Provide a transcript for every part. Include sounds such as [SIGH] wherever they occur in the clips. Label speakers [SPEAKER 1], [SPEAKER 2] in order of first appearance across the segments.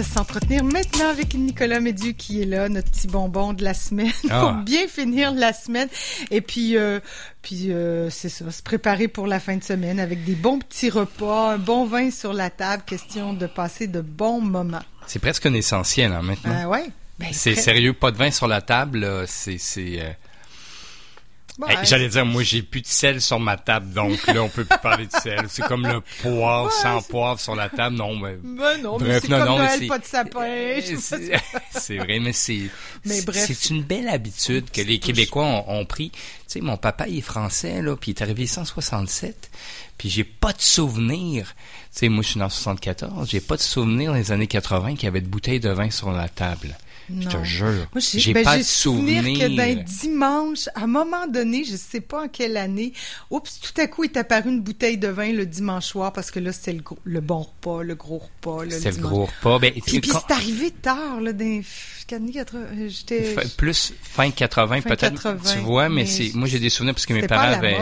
[SPEAKER 1] va s'entretenir maintenant avec Nicolas Médieu qui est là, notre petit bonbon de la semaine, [LAUGHS]
[SPEAKER 2] Ah.
[SPEAKER 1] pour bien finir la semaine. Et puis, euh, puis euh, c'est ça, se préparer pour la fin de semaine avec des bons petits repas, un bon vin sur la table, question de passer de bons moments.
[SPEAKER 2] C'est presque un essentiel hein, maintenant.
[SPEAKER 1] Ah ouais? Ben,
[SPEAKER 2] c'est sérieux, pas de vin sur la table, c'est... c'est euh, hey, J'allais dire, moi, j'ai plus de sel sur ma table, donc là, on peut plus parler de sel. C'est comme le poivre,
[SPEAKER 1] Ouais,
[SPEAKER 2] sans poivre sur la table, non, mais...
[SPEAKER 1] Ben non, mais
[SPEAKER 2] Bref,
[SPEAKER 1] c'est
[SPEAKER 2] non,
[SPEAKER 1] comme
[SPEAKER 2] non, mais
[SPEAKER 1] Noël,
[SPEAKER 2] c'est-
[SPEAKER 1] pas de sapin. [LAUGHS]
[SPEAKER 2] C'est vrai, mais c'est [LAUGHS]
[SPEAKER 1] Mais
[SPEAKER 2] c'est-
[SPEAKER 1] bref.
[SPEAKER 2] c'est une belle habitude que les. Québécois ont, ont pris. Tu sais, mon papa il est français là, puis il est arrivé en 167, puis j'ai pas de souvenir. Tu sais, moi je suis dans 74, j'ai pas de souvenir dans les années 80 qu'il y avait de bouteilles de vin sur la table. Je te jure,
[SPEAKER 1] Moi,
[SPEAKER 2] j'ai
[SPEAKER 1] ben,
[SPEAKER 2] pas de
[SPEAKER 1] souvenir
[SPEAKER 2] souvenir.
[SPEAKER 1] que d'un dimanche, à un moment donné, je sais pas en quelle année, oups, tout à coup est apparu une bouteille de vin le dimanche soir parce que là, c'était le, le bon repas, le gros repas.
[SPEAKER 2] C'était le gros repas. Ben,
[SPEAKER 1] Puis, puis c'est arrivé tard, là, dans 80. J'étais.
[SPEAKER 2] Plus fin 80
[SPEAKER 1] Fin
[SPEAKER 2] peut-être
[SPEAKER 1] 80,
[SPEAKER 2] tu vois mais,
[SPEAKER 1] mais
[SPEAKER 2] c'est moi j'ai des souvenirs parce que mes parents avaient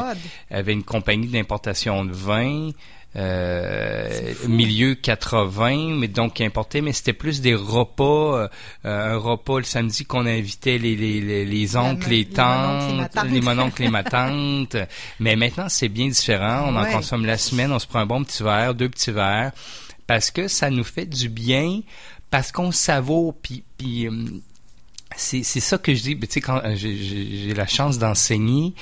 [SPEAKER 2] avaient une compagnie d'importation de vin euh, milieu 80 mais donc qui importait mais c'était plus des repas euh, un repas le samedi qu'on invitait les les les, les oncles les tantes les mononcles les matantes. [LAUGHS] Mais maintenant c'est bien différent. On en consomme la semaine on se prend un bon petit verre deux petits verres parce que ça nous fait du bien parce qu'on savoure puis puis hum, c'est c'est ça que je dis. Tu sais, quand euh, j'ai- la chance d'enseigner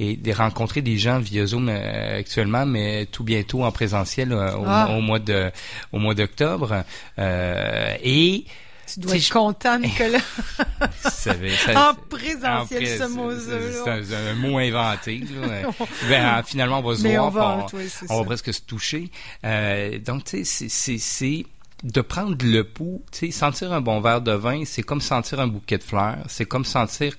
[SPEAKER 2] et de rencontrer des gens via Zoom euh, actuellement, mais tout bientôt en présentiel euh, au,
[SPEAKER 1] Ah.
[SPEAKER 2] au mois de au mois d'octobre. Euh, et
[SPEAKER 1] Tu dois être
[SPEAKER 2] je-
[SPEAKER 1] content, Nicolas. [LAUGHS]
[SPEAKER 2] ça ça- [LAUGHS]
[SPEAKER 1] en présentiel,
[SPEAKER 2] en
[SPEAKER 1] ce mot-là.
[SPEAKER 2] c'est- un mot inventé. là. [LAUGHS] Ben, finalement, on va se
[SPEAKER 1] Mais
[SPEAKER 2] voir.
[SPEAKER 1] on va, c'est
[SPEAKER 2] on va presque se toucher. Euh, donc, tu sais, c'est- c'est- c'est de prendre le pouls. Tu sais, sentir un bon verre de vin, c'est comme sentir un bouquet de fleurs. C'est comme sentir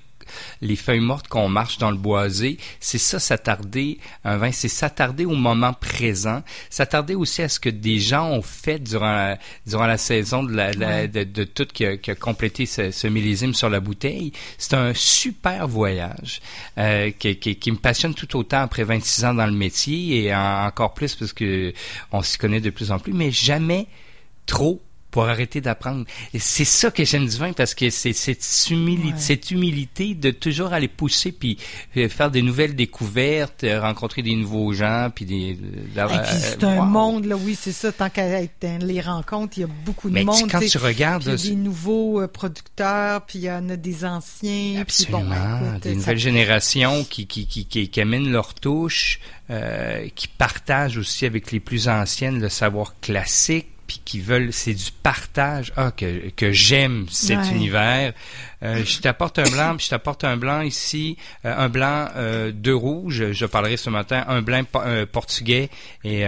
[SPEAKER 2] les feuilles mortes qu'on marche dans le boisé, c'est ça s'attarder un vin, c'est s'attarder au moment présent, s'attarder aussi à ce que des gens ont fait durant la, durant la saison de, la, de, de tout qui a, qui a complété ce, ce millésime sur la bouteille. C'est un super voyage euh, qui, qui, qui me passionne tout autant après 26 ans dans le métier et en- encore plus parce que on s'y connaît de plus en plus, mais jamais trop pour arrêter d'apprendre. Et c'est ça que j'aime du vin parce que c'est cette
[SPEAKER 1] Ouais.
[SPEAKER 2] cette humilité de toujours aller pousser puis euh, faire des nouvelles découvertes, euh, rencontrer des nouveaux gens puis des.
[SPEAKER 1] Puis c'est
[SPEAKER 2] euh,
[SPEAKER 1] un
[SPEAKER 2] wow.
[SPEAKER 1] monde, là, oui, c'est ça. Tant qu'à les rencontres, il y a beaucoup de
[SPEAKER 2] Mais
[SPEAKER 1] monde.
[SPEAKER 2] quand
[SPEAKER 1] tu
[SPEAKER 2] regardes,
[SPEAKER 1] Puis il y a
[SPEAKER 2] là,
[SPEAKER 1] des nouveaux euh, producteurs, puis il y en a des anciens. Puis bon,
[SPEAKER 2] Absolument.
[SPEAKER 1] écoute,
[SPEAKER 2] des
[SPEAKER 1] ça-
[SPEAKER 2] nouvelles générations qui, qui, qui, qui, qui amènent leur touche, euh, qui partagent aussi avec les plus anciennes le savoir classique, puis qui veulent, c'est du partage. Ah, que, que j'aime cet
[SPEAKER 1] Ouais.
[SPEAKER 2] univers. Euh, je t'apporte un blanc, puis je t'apporte un blanc ici, euh, un blanc, euh, deux rouges. Je parlerai ce matin, un blanc euh, portugais et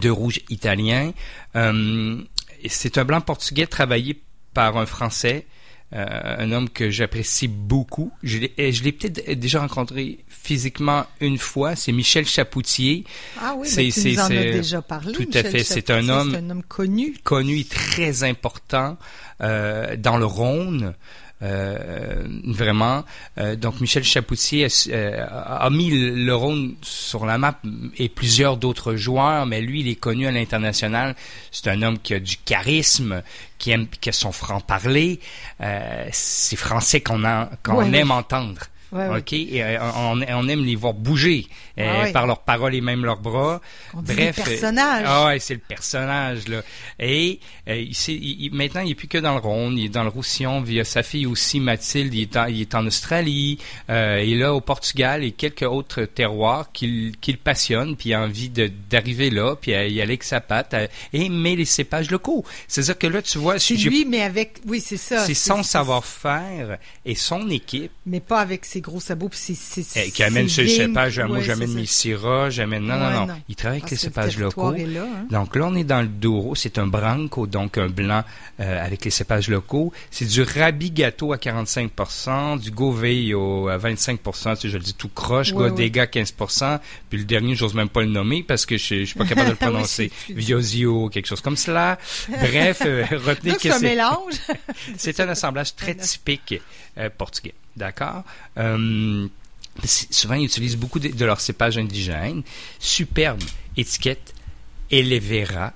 [SPEAKER 2] deux rouges italiens. C'est un blanc portugais travaillé par un Français. Euh, un homme que j'apprécie beaucoup. Je l'ai l'ai peut-être déjà rencontré physiquement une fois. C'est Michel Chapoutier,
[SPEAKER 1] Ah oui,
[SPEAKER 2] c'est-
[SPEAKER 1] mais tu
[SPEAKER 2] c'est-
[SPEAKER 1] nous en as déjà parlé.
[SPEAKER 2] tout à fait, c'est un homme-
[SPEAKER 1] C'est un homme connu.
[SPEAKER 2] connu et très important euh, dans le Rhône. Euh, vraiment. Euh, donc Michel Chapoutier a, euh, a mis le Rhône sur la map et plusieurs d'autres joueurs, mais lui, il est connu à l'international. C'est un homme qui a du charisme, qui aime, qui a son franc-parler. Euh, c'est français qu'on qu'on
[SPEAKER 1] Ouais,
[SPEAKER 2] aime entendre.
[SPEAKER 1] Ouais.
[SPEAKER 2] OK? Et, euh, on, on aime les voir bouger euh,
[SPEAKER 1] Ah
[SPEAKER 2] par leurs paroles et même leurs bras.
[SPEAKER 1] On dit
[SPEAKER 2] Bref.
[SPEAKER 1] des
[SPEAKER 2] euh,
[SPEAKER 1] personnages.
[SPEAKER 2] Ah ouais, c'est le personnage, là. Et euh, il, il- il- maintenant, il est plus que dans le Rhône, il est dans le Roussillon, via sa fille aussi, Mathilde, il est en, il est en Australie, euh, il est là au Portugal et quelques autres terroirs qu'il qu'il passionne, puis il a envie d'arriver là, puis y aller avec sa patte, et mais les cépages locaux. C'est-à-dire que là, tu vois,
[SPEAKER 1] C'est lui, mais avec. Oui, c'est ça.
[SPEAKER 2] c'est son savoir-faire et son équipe
[SPEAKER 1] Mais pas avec ses gros sabots. Puis c'est, c'est,
[SPEAKER 2] eh, qui amène ce
[SPEAKER 1] vignes.
[SPEAKER 2] cépage. Moi, j'amène
[SPEAKER 1] c'est
[SPEAKER 2] mes syrahs, j'amène... Non, non, non,
[SPEAKER 1] non.
[SPEAKER 2] Il travaille avec les
[SPEAKER 1] le
[SPEAKER 2] cépages locaux.
[SPEAKER 1] hein.
[SPEAKER 2] Donc là, on est dans le Douro. C'est un branco, donc un blanc euh, avec les cépages locaux. C'est du Rabi Gâteau à 45 du Gauveil à 25 tu sais, je le dis tout croche,
[SPEAKER 1] Ouais,
[SPEAKER 2] Godega 15 puis le dernier, j'ose même pas le nommer parce que je, je suis pas capable de le [LAUGHS]
[SPEAKER 1] Oui,
[SPEAKER 2] prononcer.
[SPEAKER 1] c'est-
[SPEAKER 2] Viosio, quelque chose comme cela. Bref, euh, [LAUGHS] retenez
[SPEAKER 1] Donc,
[SPEAKER 2] que
[SPEAKER 1] c'est un
[SPEAKER 2] c'est...
[SPEAKER 1] mélange. [LAUGHS]
[SPEAKER 2] C'est un assemblage très typique euh, portugais. D'accord? Euh, souvent, ils utilisent beaucoup de, de leurs cépages indigènes. Superbe étiquette Elevera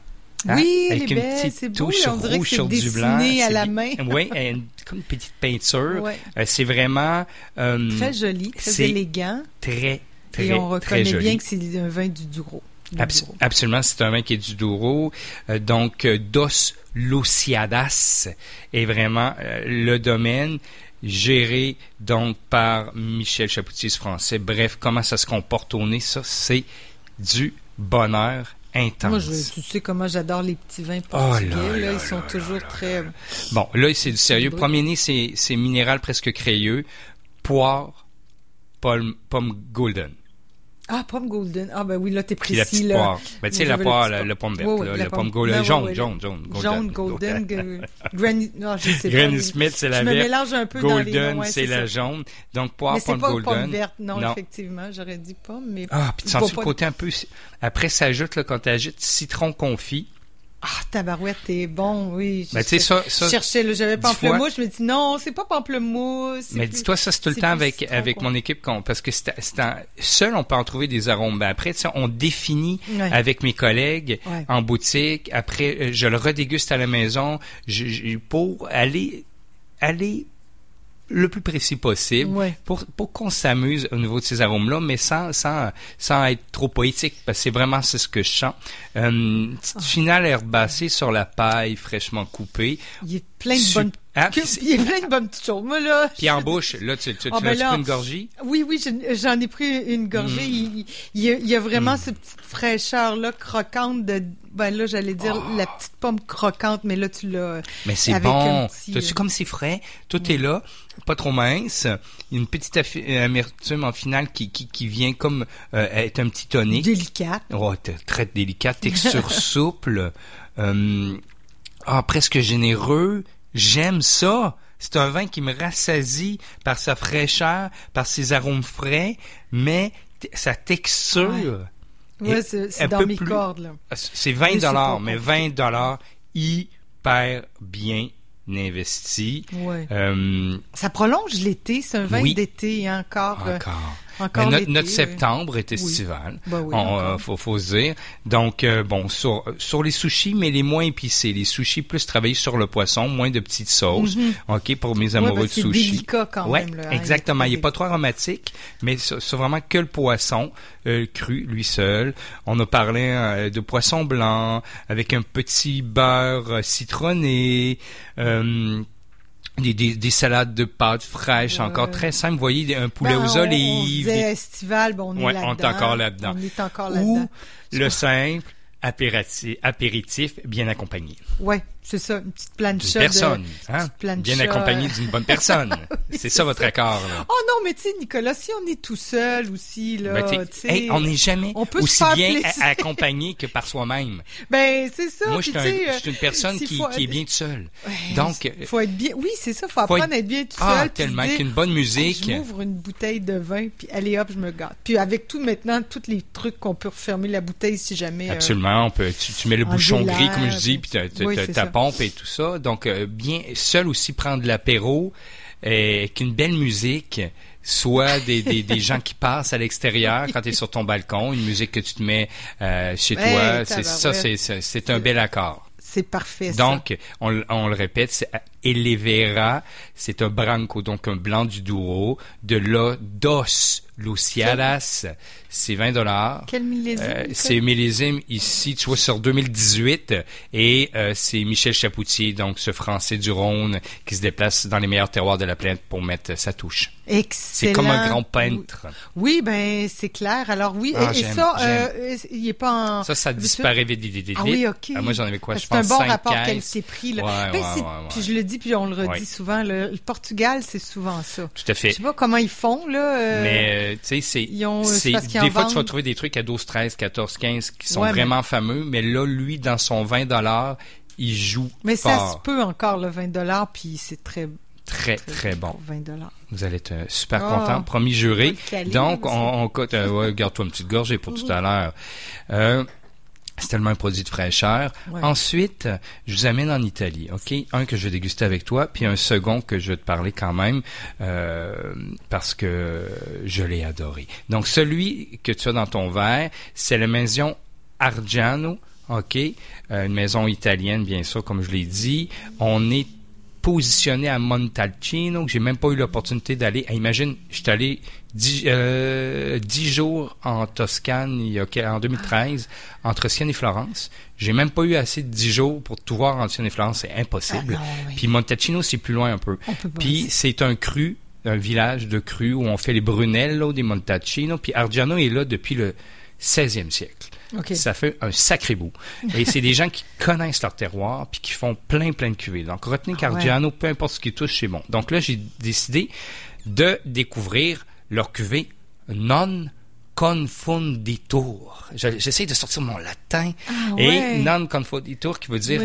[SPEAKER 2] Hein?
[SPEAKER 1] Oui, elle
[SPEAKER 2] avec
[SPEAKER 1] est
[SPEAKER 2] une
[SPEAKER 1] belle,
[SPEAKER 2] petite
[SPEAKER 1] beau,
[SPEAKER 2] touche
[SPEAKER 1] on que
[SPEAKER 2] rouge sur du blanc.
[SPEAKER 1] à la main. [LAUGHS]
[SPEAKER 2] Oui, comme une petite peinture.
[SPEAKER 1] Ouais.
[SPEAKER 2] Euh, c'est vraiment euh,
[SPEAKER 1] Très joli, très élégant.
[SPEAKER 2] très, très,
[SPEAKER 1] et on reconnaît bien que c'est un vin du Douro. Du
[SPEAKER 2] Abs-
[SPEAKER 1] Douro.
[SPEAKER 2] absolument, c'est un vin qui est du Douro. Euh, donc, Dos Luciadas est vraiment le domaine géré donc par Michel Chapoutier, français. Bref, comment ça se comporte au nez, ça, c'est du bonheur intense.
[SPEAKER 1] Moi, je, tu sais comment j'adore les petits vins
[SPEAKER 2] Oh là
[SPEAKER 1] portugais.
[SPEAKER 2] là
[SPEAKER 1] là,
[SPEAKER 2] là
[SPEAKER 1] ils sont toujours très...
[SPEAKER 2] Bon, là, c'est du sérieux. Premier nez, c'est, c'est minéral presque crayeux. Poire, pomme, pomme golden.
[SPEAKER 1] Ah, pomme golden. Ah, ben oui, là, t'es
[SPEAKER 2] Puis la
[SPEAKER 1] précis, là.
[SPEAKER 2] poire. Ben, tu sais, la poire,
[SPEAKER 1] le
[SPEAKER 2] pomme verte,
[SPEAKER 1] Ouais, ouais,
[SPEAKER 2] là,
[SPEAKER 1] la
[SPEAKER 2] la
[SPEAKER 1] pomme-
[SPEAKER 2] golden. Jaune, jaune, jaune, golden.
[SPEAKER 1] Jaune, golden, g- [LAUGHS] granny... Non, je sais pas.
[SPEAKER 2] Granny
[SPEAKER 1] mais
[SPEAKER 2] Smith, c'est la
[SPEAKER 1] Je me
[SPEAKER 2] verte.
[SPEAKER 1] mélange un peu dans les
[SPEAKER 2] Golden,
[SPEAKER 1] ouais,
[SPEAKER 2] c'est la jaune. Donc, poire,
[SPEAKER 1] Mais
[SPEAKER 2] pomme
[SPEAKER 1] pas
[SPEAKER 2] golden.
[SPEAKER 1] pomme verte, non,
[SPEAKER 2] Non.
[SPEAKER 1] effectivement. J'aurais dit pomme, mais...
[SPEAKER 2] Ah, puis tu sens le côté un peu... Après, ça ajoute, là, quand tu ajoutes citron confit.
[SPEAKER 1] Ah, tabarouette, t'es bon, oui.
[SPEAKER 2] Ben, tu sais, ça, ça...
[SPEAKER 1] Je cherchais, là, j'avais pamplemousse, je me dis non, c'est pas pamplemousse.
[SPEAKER 2] Mais dis-toi, ça, c'est tout le temps avec,
[SPEAKER 1] citron,
[SPEAKER 2] avec
[SPEAKER 1] quoi.
[SPEAKER 2] mon équipe, qu'on- parce que c'est, seul, on peut en trouver des arômes. Ben, après, tu sais, on définit
[SPEAKER 1] Ouais.
[SPEAKER 2] avec mes collègues
[SPEAKER 1] Ouais.
[SPEAKER 2] en boutique. Après, euh, je le redéguste à la maison je- je- pour aller, aller le plus précis possible
[SPEAKER 1] Ouais.
[SPEAKER 2] pour, pour qu'on s'amuse au niveau de ces arômes-là, mais sans, sans, sans être trop poétique, parce que c'est vraiment c'est ce que je sens. Euh, petite finale herbacée sur la paille fraîchement coupée.
[SPEAKER 1] Il y a plein de bonnes...
[SPEAKER 2] Ah, puis
[SPEAKER 1] Il y a plein de bonnes petites choses. Moi, là...
[SPEAKER 2] Puis en bouche, là, tu, tu, tu
[SPEAKER 1] Ah, ben là-
[SPEAKER 2] pris une gorgée?
[SPEAKER 1] Oui, oui, je- j'en ai pris une gorgée.
[SPEAKER 2] Mm.
[SPEAKER 1] Il, il y a, il y a vraiment cette petite fraîcheur-là, croquante de... Ben là, j'allais dire la petite pomme croquante, mais là, tu l'as...
[SPEAKER 2] Mais c'est bon.
[SPEAKER 1] petit,
[SPEAKER 2] T'as-tu
[SPEAKER 1] euh,
[SPEAKER 2] comme c'est frais? Tout est là, pas trop mince. Une petite euh, amertume en finale qui, qui, qui vient comme euh, être un petit tonique.
[SPEAKER 1] Délicate.
[SPEAKER 2] Oh, très délicat, [LAUGHS] texture souple, euh, ah, presque généreux. J'aime ça. C'est un vin qui me rassasie par sa fraîcheur, par ses arômes frais, mais sa texture.
[SPEAKER 1] Ouais,
[SPEAKER 2] Et
[SPEAKER 1] c'est dans mes
[SPEAKER 2] plus-
[SPEAKER 1] cordes, là.
[SPEAKER 2] C'est 20
[SPEAKER 1] Oui, c'est
[SPEAKER 2] dollars, mais
[SPEAKER 1] compliqué.
[SPEAKER 2] 20 dollars hyper bien investi.
[SPEAKER 1] Ouais.
[SPEAKER 2] Euh,
[SPEAKER 1] Ça prolonge l'été, c'est un vin
[SPEAKER 2] Oui.
[SPEAKER 1] d'été hein, encore. euh,
[SPEAKER 2] encore. notre,
[SPEAKER 1] l'été,
[SPEAKER 2] notre
[SPEAKER 1] oui.
[SPEAKER 2] septembre est
[SPEAKER 1] Oui.
[SPEAKER 2] estival.
[SPEAKER 1] Ben oui,
[SPEAKER 2] On, euh, faut, faut se dire. Donc, euh, bon, sur, sur les sushis, mais les moins épicés. Les sushis plus travaillés sur le poisson, moins de petites sauces. OK, pour mes amoureux
[SPEAKER 1] parce
[SPEAKER 2] de
[SPEAKER 1] que c'est délicat quand
[SPEAKER 2] ouais,
[SPEAKER 1] même. Là, hein,
[SPEAKER 2] exactement. Il
[SPEAKER 1] est
[SPEAKER 2] n'est pas trop aromatique, mais c'est vraiment que le poisson euh, cru, lui seul. On a parlé euh, de poisson blanc avec un petit beurre euh, citronné. euh, des, des, des salades de pâtes fraîches,
[SPEAKER 1] Ouais.
[SPEAKER 2] encore très simple. Vous voyez, un poulet
[SPEAKER 1] Ben,
[SPEAKER 2] aux
[SPEAKER 1] on- On
[SPEAKER 2] olives, des-
[SPEAKER 1] disait estival, ben, on est
[SPEAKER 2] Ouais,
[SPEAKER 1] là-dedans.
[SPEAKER 2] on est encore là-dedans.
[SPEAKER 1] On est encore
[SPEAKER 2] ou
[SPEAKER 1] là-dedans.
[SPEAKER 2] le simple apéritif, apéritif bien accompagné.
[SPEAKER 1] Ouais, c'est ça, une petite plancha.
[SPEAKER 2] personne,
[SPEAKER 1] de...
[SPEAKER 2] hein?
[SPEAKER 1] petite
[SPEAKER 2] bien accompagné d'une bonne personne. [LAUGHS] c'est
[SPEAKER 1] c'est
[SPEAKER 2] ça votre accord. Là.
[SPEAKER 1] Oh non, mais tu sais, Nicolas, si on est tout seul aussi, là,
[SPEAKER 2] Ben, hey, on n'est jamais
[SPEAKER 1] on peut se
[SPEAKER 2] aussi bien accompagné que par soi-même. [LAUGHS]
[SPEAKER 1] Ben, c'est ça.
[SPEAKER 2] Moi, je suis, un- une personne qui,
[SPEAKER 1] faut
[SPEAKER 2] qui est bien toute seule.
[SPEAKER 1] Ouais,
[SPEAKER 2] Donc,
[SPEAKER 1] il faut être bien. Oui, c'est ça, faut
[SPEAKER 2] faut
[SPEAKER 1] apprendre
[SPEAKER 2] être-
[SPEAKER 1] à être bien tout
[SPEAKER 2] Ah,
[SPEAKER 1] seul. puis
[SPEAKER 2] tellement,
[SPEAKER 1] se dire,
[SPEAKER 2] avec une bonne musique.
[SPEAKER 1] Je m'ouvre une bouteille de vin, puis allez hop, je me gâte. Puis avec tout maintenant, tous les trucs qu'on peut refermer la bouteille si jamais. euh,
[SPEAKER 2] Absolument, on peut, tu, tu mets le bouchon gris, comme je dis,
[SPEAKER 1] puis- Oui,
[SPEAKER 2] ta pompe et tout ça. Donc, euh, bien, seul aussi prendre l'apéro, euh, avec une belle musique, soit des, des, des gens qui passent à l'extérieur quand tu es sur ton balcon, une musique que tu te mets euh, chez toi, c'est ça, c'est un bel accord.
[SPEAKER 1] c'est parfait. ça.
[SPEAKER 2] Donc, on, on le répète, c'est Elevera, c'est un branco, donc un blanc du Douro, de la Dos Luciadas, c'est 20 dollars.
[SPEAKER 1] Quel millésime
[SPEAKER 2] Euh, c'est millésime ici, tu vois, sur 2018, et euh, c'est Michel Chapoutier, donc ce Français du Rhône, qui se déplace dans les meilleurs terroirs de la planète pour mettre sa touche. C'est
[SPEAKER 1] Excellent.
[SPEAKER 2] comme un grand peintre.
[SPEAKER 1] Oui, ben c'est clair. Alors oui,
[SPEAKER 2] Ah,
[SPEAKER 1] et, ça, euh, il est pas en.
[SPEAKER 2] Ça, ça disparaît vite, vite, vite.
[SPEAKER 1] Ah oui, ok.
[SPEAKER 2] Ah, moi, j'en avais quoi, je
[SPEAKER 1] que C'est un
[SPEAKER 2] pense,
[SPEAKER 1] bon rapport qualité-prix.
[SPEAKER 2] Ouais,
[SPEAKER 1] Ben, c'est-
[SPEAKER 2] ouais, ouais.
[SPEAKER 1] Puis je le dis, puis on le redit souvent. Le, le Portugal, c'est souvent ça.
[SPEAKER 2] Tout à
[SPEAKER 1] Je
[SPEAKER 2] fait.
[SPEAKER 1] sais pas comment ils font là. euh,
[SPEAKER 2] Mais, euh, tu sais, c'est,
[SPEAKER 1] ils ont- c'est
[SPEAKER 2] c'est,
[SPEAKER 1] parce qu'ils
[SPEAKER 2] des
[SPEAKER 1] en
[SPEAKER 2] fois, tu vas trouver des trucs à 12, 13, 14, 15 qui sont
[SPEAKER 1] Ouais, mais-
[SPEAKER 2] vraiment fameux, mais là, lui, dans son 20 dollars, il joue
[SPEAKER 1] mais ça se peut encore le 20 dollars, puis c'est très
[SPEAKER 2] Très, très bon.
[SPEAKER 1] pour 20 dollars.
[SPEAKER 2] Vous allez être euh, super
[SPEAKER 1] Ah.
[SPEAKER 2] content. Promis juré. Donc, on, on cote, euh, ouais, garde-toi une petite gorgée pour [LAUGHS] tout à l'heure. Euh, c'est tellement un produit de fraîcheur.
[SPEAKER 1] Ouais.
[SPEAKER 2] Ensuite, je vous amène en Italie, ok? Un que je vais déguster avec toi, puis un second que je vais te parler quand même euh, parce que je l'ai adoré. Donc, celui que tu as dans ton verre, c'est la maison Argiano OK, euh, une maison italienne, bien sûr, comme je l'ai dit. On est positionné à Montalcino, que j'ai même pas eu l'opportunité d'aller. Ah, imagine, je suis allé dix, euh, dix jours en Toscane il y a, en 2013, entre Sienne et Florence. J'ai même pas eu assez de dix jours pour tout voir en Sienne et Florence, c'est impossible.
[SPEAKER 1] Ah, non, oui.
[SPEAKER 2] Puis Montalcino, c'est plus loin un peu. Puis c'est un cru, un village de cru où on fait les Brunello des Montalcino. Puis Argiano est là depuis le 16e siècle. Ça fait un sacré bout. Et c'est des gens qui connaissent leur terroir puis qui font plein, plein de cuvées. Donc, retenez
[SPEAKER 1] Ah
[SPEAKER 2] qu'Argiano, peu importe ce qui touche, c'est bon. Donc là, j'ai décidé de découvrir leur cuvée non confonditur. Je- J'essaie de sortir mon latin.
[SPEAKER 1] Ah, ouais.
[SPEAKER 2] Et non confonditur qui veut dire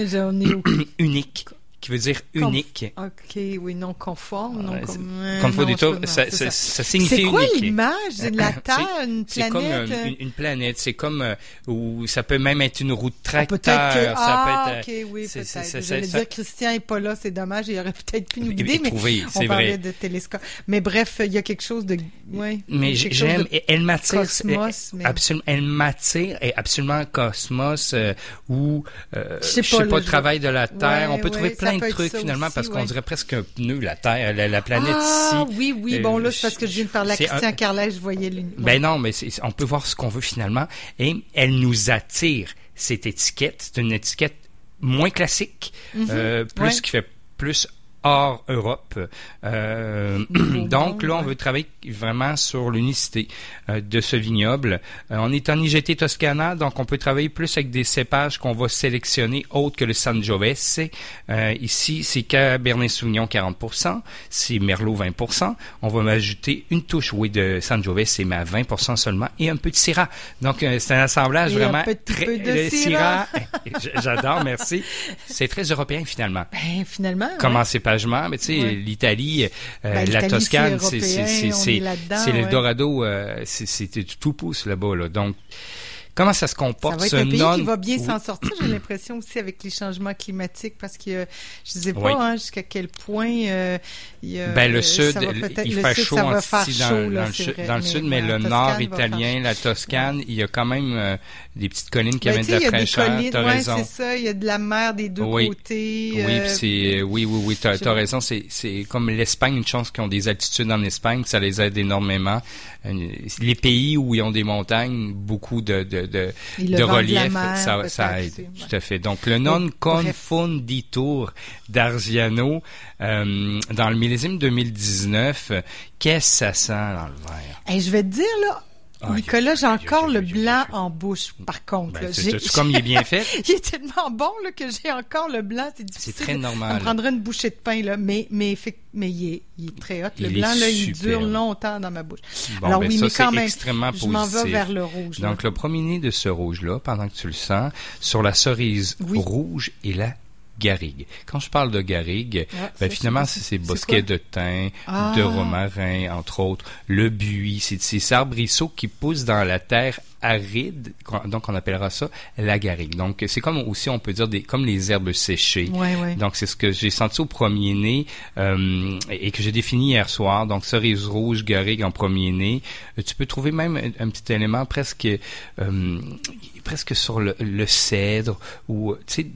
[SPEAKER 2] [CLEARS THROAT] unique. Qui veut dire unique.
[SPEAKER 1] OK, oui, non conforme, non comme...
[SPEAKER 2] c'est-
[SPEAKER 1] euh, non,
[SPEAKER 2] ça,
[SPEAKER 1] non,
[SPEAKER 2] ça,
[SPEAKER 1] c'est
[SPEAKER 2] ça signifie
[SPEAKER 1] C'est quoi
[SPEAKER 2] unique.
[SPEAKER 1] l'image de la [LAUGHS] Terre, une
[SPEAKER 2] C'est comme
[SPEAKER 1] planète?
[SPEAKER 2] un-
[SPEAKER 1] euh,
[SPEAKER 2] une, une planète, c'est comme euh, ou ça peut même être une roue de
[SPEAKER 1] ah,
[SPEAKER 2] tracteur,
[SPEAKER 1] peut-être que...
[SPEAKER 2] ça
[SPEAKER 1] Ah,
[SPEAKER 2] peut être
[SPEAKER 1] OK, oui,
[SPEAKER 2] c'est- c'est-
[SPEAKER 1] peut-être.
[SPEAKER 2] c'est-
[SPEAKER 1] J'allais
[SPEAKER 2] ça-
[SPEAKER 1] dire, Christian est pas là, c'est dommage, il aurait peut-être pu nous guider, mais
[SPEAKER 2] trouver,
[SPEAKER 1] on
[SPEAKER 2] c'est
[SPEAKER 1] parlait
[SPEAKER 2] vrai.
[SPEAKER 1] de télescope. Mais bref, il y a quelque chose de... Ouais,
[SPEAKER 2] Mais j'aime,
[SPEAKER 1] de-
[SPEAKER 2] elle m'attire,
[SPEAKER 1] cosmos, mais-
[SPEAKER 2] absolument, elle m'attire, et absolument cosmos euh, ou euh,
[SPEAKER 1] Je sais pas,
[SPEAKER 2] le travail de la Terre. On peut trouver
[SPEAKER 1] ça
[SPEAKER 2] plein de trucs finalement
[SPEAKER 1] aussi,
[SPEAKER 2] parce qu'on dirait presque un pneu la Terre, la, la planète
[SPEAKER 1] Ah,
[SPEAKER 2] ici.
[SPEAKER 1] oui, oui,
[SPEAKER 2] Euh,
[SPEAKER 1] bon, là, c'est parce que je viens de parler à Christian
[SPEAKER 2] un-
[SPEAKER 1] Carlet, je voyais l'une.
[SPEAKER 2] Ben non, mais on peut voir ce qu'on veut finalement. Et elle nous attire, cette étiquette. C'est une étiquette moins classique, euh, plus.
[SPEAKER 1] Ouais.
[SPEAKER 2] qui fait plus hors Europe. Euh, [COUGHS] [COUGHS] donc là, on veut travailler vraiment sur l'unicité euh, de ce vignoble. Euh, on est en IGT Toscana, donc on peut travailler plus avec des cépages qu'on va sélectionner autres que le Sangiovese. Ici, c'est Cabernet Sauvignon 40%, c'est Merlot 20%. On va m'ajouter une touche, oui, de Sangiovese, mais à 20% seulement, et un peu de Syrah. Donc, c'est un assemblage
[SPEAKER 1] Et un
[SPEAKER 2] vraiment
[SPEAKER 1] petit
[SPEAKER 2] très...
[SPEAKER 1] peu de
[SPEAKER 2] le
[SPEAKER 1] Syrah. [LAUGHS]
[SPEAKER 2] J'adore, merci. C'est très européen, finalement.
[SPEAKER 1] Ben, finalement.
[SPEAKER 2] Comme
[SPEAKER 1] ouais.
[SPEAKER 2] Mais tu sais,
[SPEAKER 1] Ouais.
[SPEAKER 2] l'Italie, euh,
[SPEAKER 1] Ben,
[SPEAKER 2] la Toscane,
[SPEAKER 1] c'est
[SPEAKER 2] l'Eldorado, euh, c'est tout pousse là-bas là. Donc comment ça se
[SPEAKER 1] Ça
[SPEAKER 2] comporte
[SPEAKER 1] va être
[SPEAKER 2] ce
[SPEAKER 1] un pays
[SPEAKER 2] non
[SPEAKER 1] qui va bien
[SPEAKER 2] Oui.
[SPEAKER 1] s'en sortir, j'ai l'impression aussi avec les changements climatiques, parce que euh, je ne sais pas
[SPEAKER 2] Oui.
[SPEAKER 1] hein, jusqu'à quel point euh, il y a,
[SPEAKER 2] Ben, le
[SPEAKER 1] euh,
[SPEAKER 2] sud,
[SPEAKER 1] ça
[SPEAKER 2] il fait chaud
[SPEAKER 1] ça
[SPEAKER 2] dans, le, sud, mais le nord italien, la Toscane, il y a quand même euh, des petites collines qui
[SPEAKER 1] Ben,
[SPEAKER 2] amènent de la fraîcheur.
[SPEAKER 1] collines, ouais,
[SPEAKER 2] raison.
[SPEAKER 1] c'est ça, il y a de la mer des deux côtés.
[SPEAKER 2] Oui, c'est oui, oui, oui, t'as as raison. C'est c'est comme l'Espagne, une chance qu'ils ont des altitudes en Espagne, ça les aide énormément. Les pays où ils ont des montagnes, beaucoup de de de, relief,
[SPEAKER 1] mer,
[SPEAKER 2] ça aide
[SPEAKER 1] ouais.
[SPEAKER 2] tout à fait. Donc le non confonditur d'Argiano euh, dans le millésime 2019, euh, qu'est-ce que ça sent dans le verre?
[SPEAKER 1] Hey, je vais te dire, là, Nicolas, j'ai
[SPEAKER 2] aïe,
[SPEAKER 1] encore le blanc en bouche, par contre.
[SPEAKER 2] Ben, c'est-
[SPEAKER 1] J'ai-
[SPEAKER 2] comme il est bien [LAUGHS] fait.
[SPEAKER 1] il est tellement bon là, que j'ai encore le blanc, c'est difficile.
[SPEAKER 2] C'est très normal.
[SPEAKER 1] prendrait une bouchée de pain, là, mais, mais, mais il, est, il est très hot. Le
[SPEAKER 2] Il
[SPEAKER 1] blanc, là, il dure longtemps dans ma bouche.
[SPEAKER 2] Bon,
[SPEAKER 1] Alors
[SPEAKER 2] ben,
[SPEAKER 1] oui,
[SPEAKER 2] ça,
[SPEAKER 1] mais quand même,
[SPEAKER 2] extrêmement
[SPEAKER 1] je m'en vais vers le rouge. là.
[SPEAKER 2] Donc, le premier nez de ce rouge-là, pendant que tu le sens, sur la cerise
[SPEAKER 1] Oui.
[SPEAKER 2] rouge et la garrigue. Quand je parle de garrigue,
[SPEAKER 1] Ah,
[SPEAKER 2] ben, finalement, c'est ces bosquets de thym,
[SPEAKER 1] Ah.
[SPEAKER 2] de romarin, entre autres, le buis, c'est ces arbrisseaux qui poussent dans la terre aride, donc on appellera ça la garrigue. Donc, c'est comme aussi, on peut dire, des, comme les herbes séchées.
[SPEAKER 1] Ouais, ouais.
[SPEAKER 2] Donc, c'est ce que j'ai senti au premier nez euh, et que j'ai défini hier soir. Donc, cerise rouge, garrigue en premier nez. Euh, Tu peux trouver même un, un petit élément presque euh, presque sur le, le cèdre ou, tu sais,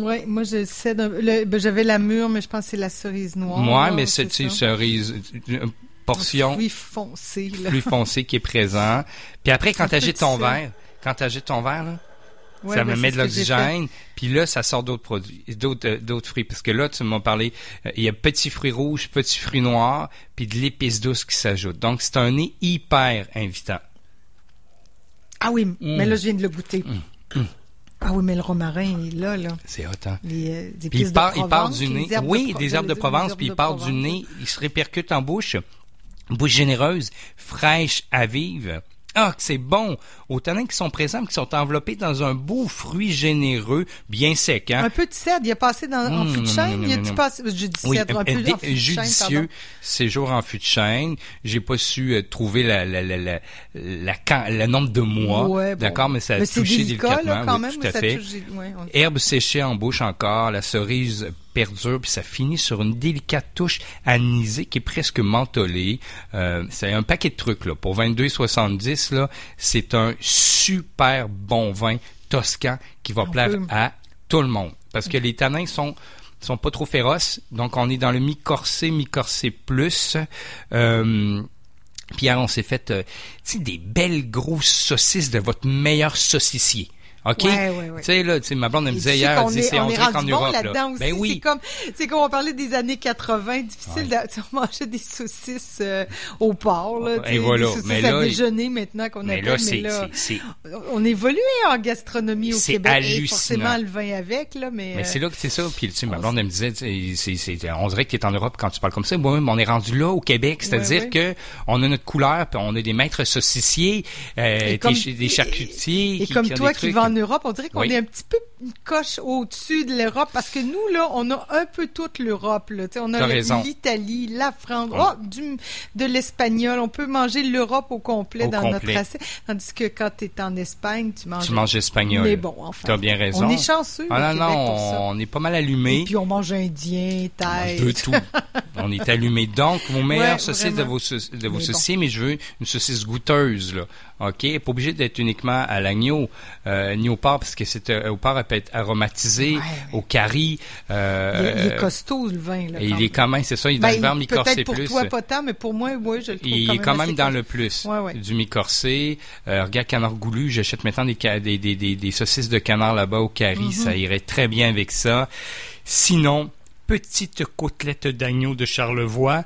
[SPEAKER 1] Ouais, moi, je sais, ben, j'avais la mûre, mais je pense que c'est la cerise noire.
[SPEAKER 2] moi, mais c'est
[SPEAKER 1] ça.
[SPEAKER 2] cerise, une portion
[SPEAKER 1] Fruit foncé, là.
[SPEAKER 2] plus foncée qui est présent. Puis après, quand [LAUGHS]
[SPEAKER 1] Un
[SPEAKER 2] tu agites ton verre, quand tu agites ton verre, là,
[SPEAKER 1] Ouais,
[SPEAKER 2] ça
[SPEAKER 1] ben,
[SPEAKER 2] me met de l'oxygène, puis là, ça sort d'autres produits, d'autres euh, d'autres fruits. Parce que là, tu m'as parlé, euh, il y a petits fruits rouges, petits fruits noirs, puis de l'épice douce qui s'ajoute. Donc, c'est un nez hyper invitant.
[SPEAKER 1] Ah oui,
[SPEAKER 2] Mm.
[SPEAKER 1] mais là, je viens de le goûter. Ah oui, mais le romarin, il est là, là.
[SPEAKER 2] C'est hot, hein?
[SPEAKER 1] Les, euh, des
[SPEAKER 2] Puis il part,
[SPEAKER 1] de
[SPEAKER 2] il part du nez. Oui, des herbes de Provence, puis il part du nez, il se répercute en bouche. Bouche généreuse, fraîche à vivre. Ah, que c'est bon! Aux tanins qui sont présents, qui sont enveloppés dans un beau fruit généreux, bien sec, hein?
[SPEAKER 1] Un peu de cèdre, il a passé dans, en
[SPEAKER 2] Mmh,
[SPEAKER 1] fût de
[SPEAKER 2] mmh,
[SPEAKER 1] chêne?
[SPEAKER 2] mmh,
[SPEAKER 1] Il a
[SPEAKER 2] mmh,
[SPEAKER 1] tu
[SPEAKER 2] mmh.
[SPEAKER 1] passé, j'ai dit
[SPEAKER 2] Oui,
[SPEAKER 1] cèdre, un peu en fût de
[SPEAKER 2] judicieux
[SPEAKER 1] pardon.
[SPEAKER 2] séjour en fût de chêne. J'ai pas su euh, trouver la, la, la, la, la, can- le nombre de mois,
[SPEAKER 1] Ouais, bon.
[SPEAKER 2] d'accord, mais ça a
[SPEAKER 1] Mais
[SPEAKER 2] touché
[SPEAKER 1] délicat,
[SPEAKER 2] délicatement,
[SPEAKER 1] là, quand
[SPEAKER 2] oui,
[SPEAKER 1] même.
[SPEAKER 2] tout à fait.
[SPEAKER 1] touche- ouais,
[SPEAKER 2] Herbe séchée en bouche encore, la cerise perdure, puis ça finit sur une délicate touche anisée qui est presque mentholée. Euh, c'est un paquet de trucs là. Pour 22,70 là, c'est un super bon vin toscan qui va plaire à tout le monde. Parce que les tanins sont sont pas trop féroces. Donc, on est dans le mi-corsé, mi-corsé plus. Euh, Pierre, on s'est fait euh, des belles grosses saucisses de votre meilleur saucissier. OK?
[SPEAKER 1] Ouais, ouais,
[SPEAKER 2] Tu sais, là, tu sais, ma blonde, elle me disait hier, elle dit, c'est, on, dirait qu'en Europe, là.
[SPEAKER 1] Aussi.
[SPEAKER 2] Ben oui.
[SPEAKER 1] C'est comme, c'est comme on parlait des années 80, difficile de, on mangeait des saucisses euh, au porc, là.
[SPEAKER 2] Et voilà.
[SPEAKER 1] Des saucisses
[SPEAKER 2] mais
[SPEAKER 1] à
[SPEAKER 2] là,
[SPEAKER 1] déjeuner maintenant qu'on appelle,
[SPEAKER 2] là,
[SPEAKER 1] mais
[SPEAKER 2] c'est,
[SPEAKER 1] là,
[SPEAKER 2] c'est,
[SPEAKER 1] on évolue en gastronomie au
[SPEAKER 2] C'est
[SPEAKER 1] Québec. Et
[SPEAKER 2] hallucinant.
[SPEAKER 1] forcément le vin avec, là, mais.
[SPEAKER 2] Mais
[SPEAKER 1] euh,
[SPEAKER 2] c'est là que c'est ça. Puis, tu sais, ma blonde, elle me disait, c'est, c'est, on dirait que tu es en Europe quand tu parles comme ça. Moi-même, on est rendu là au Québec. C'est-à-dire
[SPEAKER 1] Ouais,
[SPEAKER 2] que on a notre couleur, puis on a des maîtres saucissiers, euh, des, charcutiers.
[SPEAKER 1] Et comme toi qui
[SPEAKER 2] trucs.
[SPEAKER 1] Europe, on dirait qu'on
[SPEAKER 2] Oui.
[SPEAKER 1] est un petit peu une coche au-dessus de l'Europe parce que nous, là, on a un peu toute l'Europe. Tu on a l'Italie, la France, oh, du, de l'espagnol. On peut manger l'Europe au complet
[SPEAKER 2] Au
[SPEAKER 1] dans
[SPEAKER 2] complet.
[SPEAKER 1] notre assiette. Tandis que quand tu es en Espagne, tu manges.
[SPEAKER 2] Tu manges espagnol.
[SPEAKER 1] Mais bon, enfin.
[SPEAKER 2] T'as bien raison.
[SPEAKER 1] On est chanceux.
[SPEAKER 2] Ah non,
[SPEAKER 1] Québec,
[SPEAKER 2] non,
[SPEAKER 1] pour ça.
[SPEAKER 2] on est pas mal
[SPEAKER 1] Et
[SPEAKER 2] allumé.
[SPEAKER 1] puis on mange indien, thaï.
[SPEAKER 2] De tout. [LAUGHS] On est allumé. Donc, vos meilleures
[SPEAKER 1] Ouais,
[SPEAKER 2] saucisses de vos, de vos
[SPEAKER 1] Mais
[SPEAKER 2] saucissiers, mais je veux une saucisse goûteuse, là. OK? Pas obligé d'être uniquement à l'agneau, euh, ni au porc, parce que c'est, euh, au porc, elle peut être aromatisée,
[SPEAKER 1] Ouais,
[SPEAKER 2] au curry, euh,
[SPEAKER 1] Il, est- il est costaud, le vin. Là,
[SPEAKER 2] il est quand même, c'est ça, il est dans
[SPEAKER 1] Ben,
[SPEAKER 2] le verre mi-corsé
[SPEAKER 1] Peut-être pour
[SPEAKER 2] plus.
[SPEAKER 1] toi, pas tant, mais pour moi, oui, je le trouve
[SPEAKER 2] Il
[SPEAKER 1] quand
[SPEAKER 2] est quand même dans le plus
[SPEAKER 1] Ouais, ouais.
[SPEAKER 2] du mi-corsé. Euh, regarde canard goulu, j'achète maintenant des, ca- des, des, des, des saucisses de canard là-bas au curry,
[SPEAKER 1] Mhm.
[SPEAKER 2] ça irait très bien avec ça. Sinon, petite côtelette d'agneau de Charlevoix,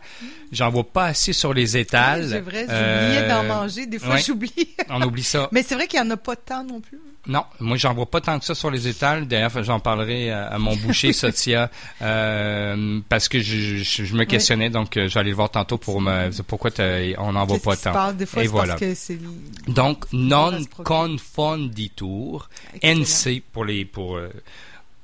[SPEAKER 2] j'en vois pas assez sur les étals.
[SPEAKER 1] C'est vrai, j'oubliais
[SPEAKER 2] Euh,
[SPEAKER 1] d'en manger. Des fois,
[SPEAKER 2] ouais.
[SPEAKER 1] j'oublie.
[SPEAKER 2] On oublie ça.
[SPEAKER 1] Mais c'est vrai qu'il n'y en a pas tant non plus.
[SPEAKER 2] Non, moi j'en vois pas tant que ça sur les étals. D'ailleurs, j'en parlerai à, à mon boucher [LAUGHS] Sotia euh, parce que je, je, je me questionnais, donc euh, j'allais le voir tantôt pour me pourquoi on n'en voit pas tant.
[SPEAKER 1] passe? Des fois,
[SPEAKER 2] Et voilà.
[SPEAKER 1] parce que c'est...
[SPEAKER 2] Donc non confonditur. NC pour les pour euh,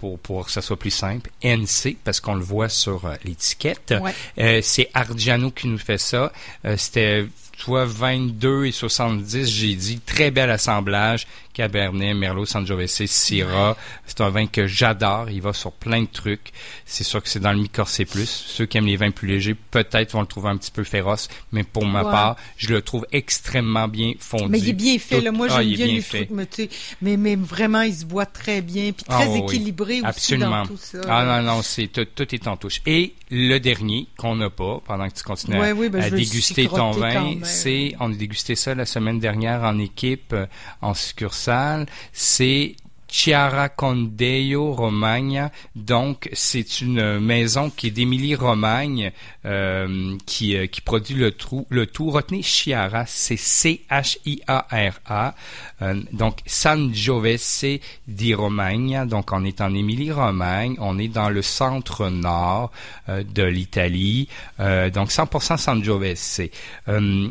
[SPEAKER 2] pour pour que ça soit plus simple, NC parce qu'on le voit sur euh, l'étiquette.
[SPEAKER 1] Ouais.
[SPEAKER 2] Euh, c'est Argiano qui nous fait ça. Euh, C'était soit 22 et 70, j'ai dit. Très bel assemblage. Cabernet, Merlot, Sangiovese, Syrah. C'est un vin que j'adore. Il va sur plein de trucs. C'est sûr que c'est dans le mi-corsé plus. Ceux qui aiment les vins plus légers, peut-être vont le trouver un petit peu féroce. Mais pour ma part, je le trouve extrêmement bien fondu.
[SPEAKER 1] Mais il est bien fait,
[SPEAKER 2] Tout-
[SPEAKER 1] là. Moi,
[SPEAKER 2] Ah,
[SPEAKER 1] j'aime
[SPEAKER 2] est
[SPEAKER 1] bien,
[SPEAKER 2] bien
[SPEAKER 1] les
[SPEAKER 2] fait.
[SPEAKER 1] fruits, mais, mais, vraiment, il se boit très bien, puis
[SPEAKER 2] Ah,
[SPEAKER 1] très
[SPEAKER 2] oui.
[SPEAKER 1] équilibré aussi
[SPEAKER 2] Absolument.
[SPEAKER 1] dans tout ça.
[SPEAKER 2] Ah non, non, c'est tout, tout est en touche. Et le dernier qu'on n'a pas, pendant que tu continues à,
[SPEAKER 1] oui, ben,
[SPEAKER 2] à déguster ton vin. C'est, on a dégusté ça la semaine dernière en équipe, euh, en succursale, c'est Chiara Condeio Romagna. Donc, c'est une maison qui est d'Émilie-Romagne, euh, qui, euh, qui produit le, trou, le tout. Retenez Chiara, c'est C-H-I-A-R-A. Euh, donc, Sangiovese di Romagna. Donc, on est en Émilie-Romagne. On est dans le centre-nord de l'Italie. Donc, 100% Sangiovese. Euh,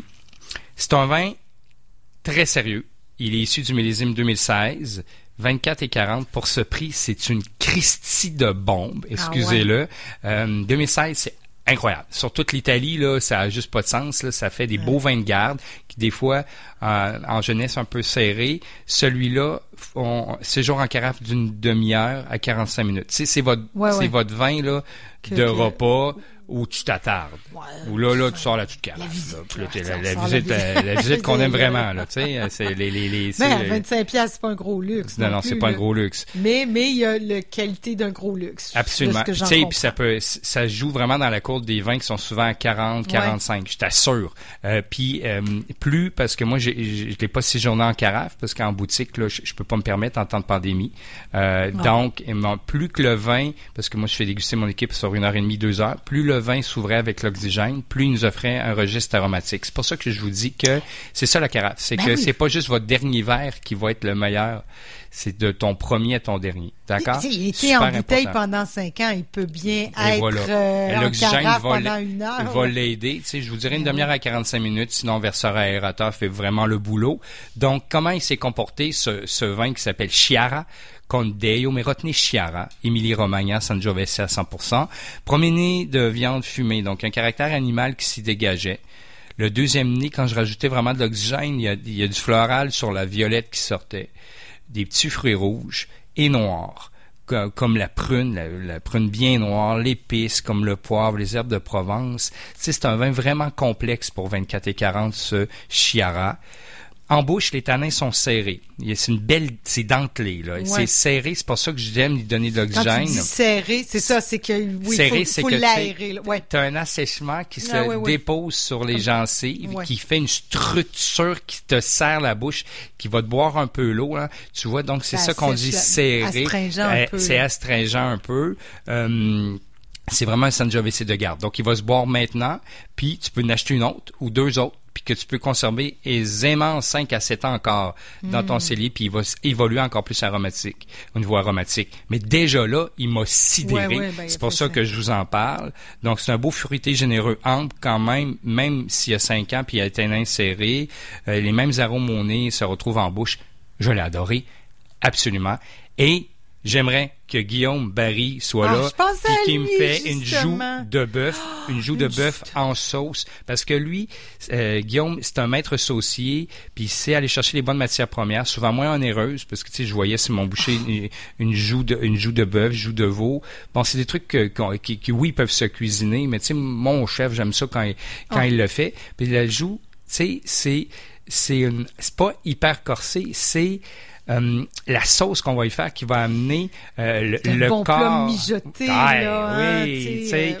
[SPEAKER 2] c'est un vin très sérieux. Il est issu du millésime 2016. 24 et 40 pour ce prix, c'est une Christie de bombe, excusez-le. Euh, 2016, c'est incroyable. Sur toute l'Italie, là, ça a juste pas de sens. Là. Ça fait des beaux vins de garde qui, des fois, euh, en jeunesse un peu serrés. Celui-là, on séjour en carafe d'une demi-heure à 45 minutes. Sais, c'est votre,
[SPEAKER 1] Ouais,
[SPEAKER 2] c'est votre vin là
[SPEAKER 1] Que-
[SPEAKER 2] de
[SPEAKER 1] que-
[SPEAKER 2] repas où tu t'attardes.
[SPEAKER 1] Ouais.
[SPEAKER 2] Ou là, là, tu sors la toute carafe.
[SPEAKER 1] La visite,
[SPEAKER 2] là. T'es
[SPEAKER 1] ça
[SPEAKER 2] la, la visite, la, la visite qu'on aime [LAUGHS] vraiment, là, tu sais, c'est les, les, les,
[SPEAKER 1] Ben, à 25 pièces, c'est pas un gros luxe.
[SPEAKER 2] non, non, c'est pas un gros luxe.
[SPEAKER 1] Mais, mais il y a la qualité d'un gros luxe.
[SPEAKER 2] Absolument. Tu sais, puis ça peut, ça joue vraiment dans la courbe des vins qui sont souvent à 40, 45. Je t'assure. Euh, puis euh, plus parce que moi, je l'ai pas séjourné en carafe parce qu'en boutique, là, je, je peux pas me permettre en temps de pandémie. Euh, Donc, et mon- plus que le vin, parce que moi, je fais déguster mon équipe sur une heure et demie, deux heures, plus le vin s'ouvrait avec l'oxygène, plus il nous offrait un registre aromatique. C'est pour ça que je vous dis que c'est ça la carafe. C'est
[SPEAKER 1] Ben
[SPEAKER 2] que
[SPEAKER 1] oui.
[SPEAKER 2] c'est pas juste votre dernier verre qui va être le meilleur. C'est de ton premier à ton dernier. D'accord?
[SPEAKER 1] Il était en bouteille
[SPEAKER 2] important.
[SPEAKER 1] pendant 5 ans. Il peut bien
[SPEAKER 2] Et
[SPEAKER 1] être
[SPEAKER 2] voilà.
[SPEAKER 1] euh, en
[SPEAKER 2] L'oxygène va
[SPEAKER 1] pendant une heure.
[SPEAKER 2] va l'aider. Tu sais, je vous dirais une demi-heure à 45 minutes, sinon verseur aérateur fait vraiment le boulot. Donc, comment il s'est comporté, ce, ce vin qui s'appelle Chiara? Condeo, mais retenez Chiara, Émilie Romagna, Sangiovese à 100%. Premier nez de viande fumée, donc un caractère animal qui s'y dégageait. Le deuxième nez, quand je rajoutais vraiment de l'oxygène, il y, a, du floral sur la violette qui sortait. Des petits fruits rouges et noirs co- comme la prune, la, la prune bien noire, l'épice, comme le poivre, les herbes de Provence. Tu sais, c'est un vin vraiment complexe pour 24 et 40, ce Chiara. En bouche, les tanins sont serrés. C'est une belle, c'est dentelé, là.
[SPEAKER 1] Ouais.
[SPEAKER 2] C'est serré, c'est pour ça que j'aime lui donner de l'oxygène.
[SPEAKER 1] serré, c'est ça, c'est que oui,
[SPEAKER 2] Serré,
[SPEAKER 1] faut,
[SPEAKER 2] c'est
[SPEAKER 1] faut
[SPEAKER 2] que
[SPEAKER 1] l'aérer. Ouais.
[SPEAKER 2] tu as un assèchement qui se
[SPEAKER 1] Ah, ouais.
[SPEAKER 2] dépose sur les gencives, qui fait une structure qui te serre la bouche, qui va te boire un peu l'eau. Hein. Tu vois, donc c'est
[SPEAKER 1] Ça
[SPEAKER 2] ça qu'on dit serré.
[SPEAKER 1] astringent un
[SPEAKER 2] Euh,
[SPEAKER 1] peu,
[SPEAKER 2] C'est astringent un peu. Euh, c'est vraiment un Sangiovese de garde. Donc, il va se boire maintenant, puis tu peux en acheter une autre ou deux autres, puis que tu peux conserver aisément 5 à 7 ans encore dans
[SPEAKER 1] Hmm.
[SPEAKER 2] ton cellier, puis il va évoluer encore plus aromatique, au niveau aromatique. Mais déjà là, il m'a sidéré.
[SPEAKER 1] Ouais, ouais, ben,
[SPEAKER 2] c'est pour ça. que je vous en parle. Donc, c'est un beau fruité généreux, ample quand même, même s'il y a 5 ans, puis il a été inséré. Euh, les mêmes arômes au nez se retrouvent en bouche. Je l'ai adoré, absolument. Et j'aimerais que Guillaume Barry soit
[SPEAKER 1] Ah,
[SPEAKER 2] là, puis qu'il me fait une joue de bœuf, une joue de bœuf en sauce, parce que lui, euh, Guillaume, c'est un maître saucier, puis il sait aller chercher les bonnes matières premières, souvent moins onéreuses, parce que tu sais, je voyais sur mon boucher une, une joue de une joue de bœuf, joue de veau. Bon, c'est des trucs que, qui, qui, oui, peuvent se cuisiner, mais tu sais, mon chef, j'aime ça quand il, quand
[SPEAKER 1] Ah.
[SPEAKER 2] il le fait. Puis la joue, tu sais, c'est c'est une- c'est pas hyper corsé, c'est euh, la sauce qu'on va y faire qui va amener euh, le, le
[SPEAKER 1] bon plat
[SPEAKER 2] corps.
[SPEAKER 1] mijoté,
[SPEAKER 2] Ah,
[SPEAKER 1] là,
[SPEAKER 2] oui,
[SPEAKER 1] tu sais,